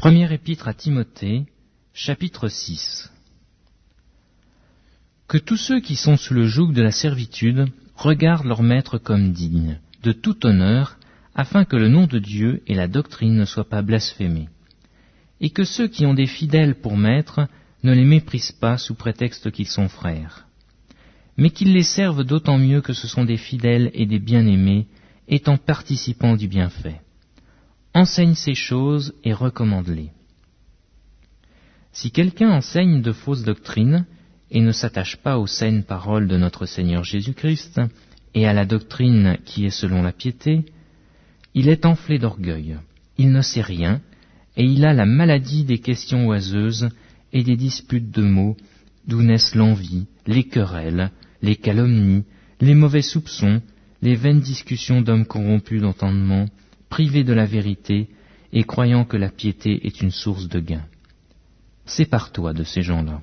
Première épître à Timothée, chapitre 6. Que tous ceux qui sont sous le joug de la servitude regardent leur maître comme digne, de tout honneur, afin que le nom de Dieu et la doctrine ne soient pas blasphémés. Et que ceux qui ont des fidèles pour maîtres ne les méprisent pas sous prétexte qu'ils sont frères, mais qu'ils les servent d'autant mieux que ce sont des fidèles et des bien-aimés, étant participants du bienfait. Enseigne ces choses et recommande-les. Si quelqu'un enseigne de fausses doctrines et ne s'attache pas aux saines paroles de notre Seigneur Jésus-Christ et à la doctrine qui est selon la piété, il est enflé d'orgueil, il ne sait rien, et il a la maladie des questions oiseuses et des disputes de mots, d'où naissent l'envie, les querelles, les calomnies, les mauvais soupçons, les vaines discussions d'hommes corrompus d'entendement, privés de la vérité et croyant que la piété est une source de gain. Sépare-toi de ces gens-là.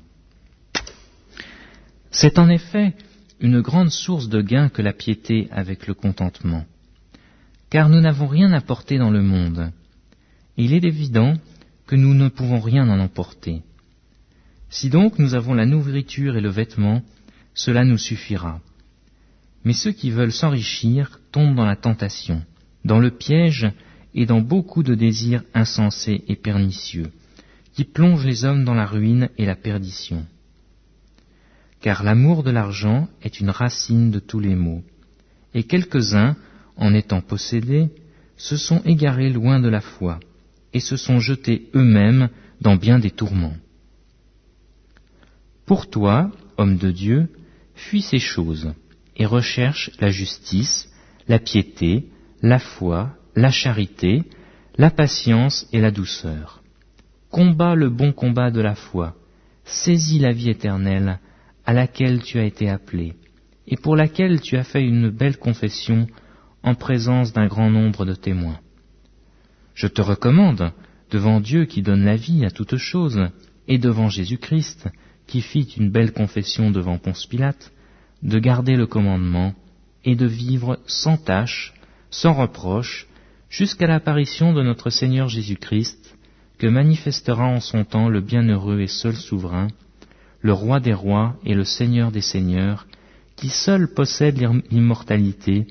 C'est en effet une grande source de gain que la piété avec le contentement, car nous n'avons rien apporté dans le monde. Il est évident que nous ne pouvons rien en emporter. Si donc nous avons la nourriture et le vêtement, cela nous suffira. Mais ceux qui veulent s'enrichir tombent dans la tentation, dans le piège et dans beaucoup de désirs insensés et pernicieux, qui plongent les hommes dans la ruine et la perdition. Car l'amour de l'argent est une racine de tous les maux, et quelques-uns, en étant possédés, se sont égarés loin de la foi, et se sont jetés eux-mêmes dans bien des tourments. Pour toi, homme de Dieu, fuis ces choses, et recherche la justice, la piété, la foi, la charité, la patience et la douceur. Combat le bon combat de la foi, saisis la vie éternelle à laquelle tu as été appelé, et pour laquelle tu as fait une belle confession en présence d'un grand nombre de témoins. Je te recommande, devant Dieu qui donne la vie à toutes choses, et devant Jésus-Christ, qui fit une belle confession devant Ponce Pilate, de garder le commandement et de vivre sans tâche, sans reproche, jusqu'à l'apparition de notre Seigneur Jésus-Christ, que manifestera en son temps le bienheureux et seul souverain, le roi des rois et le Seigneur des seigneurs, qui seul possède l'immortalité,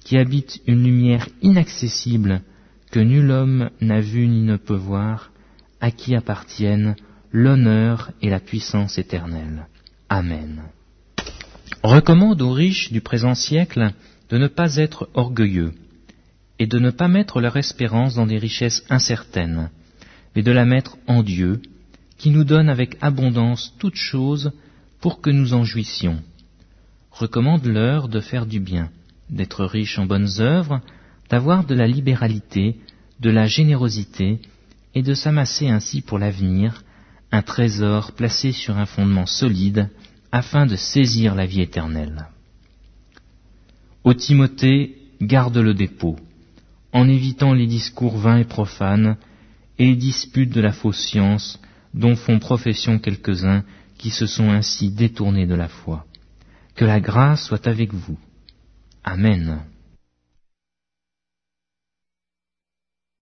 qui habite une lumière inaccessible que nul homme n'a vue ni ne peut voir, à qui appartiennent l'honneur et la puissance éternelle. Amen. Recommande aux riches du présent siècle de ne pas être orgueilleux et de ne pas mettre leur espérance dans des richesses incertaines, mais de la mettre en Dieu, qui nous donne avec abondance toutes choses pour que nous en jouissions. Recommande-leur de faire du bien, d'être riches en bonnes œuvres, d'avoir de la libéralité, de la générosité, et de s'amasser ainsi pour l'avenir un trésor placé sur un fondement solide afin de saisir la vie éternelle. Ô Timothée, garde le dépôt, en évitant les discours vains et profanes et les disputes de la fausse science dont font profession quelques-uns qui se sont ainsi détournés de la foi. Que la grâce soit avec vous. Amen.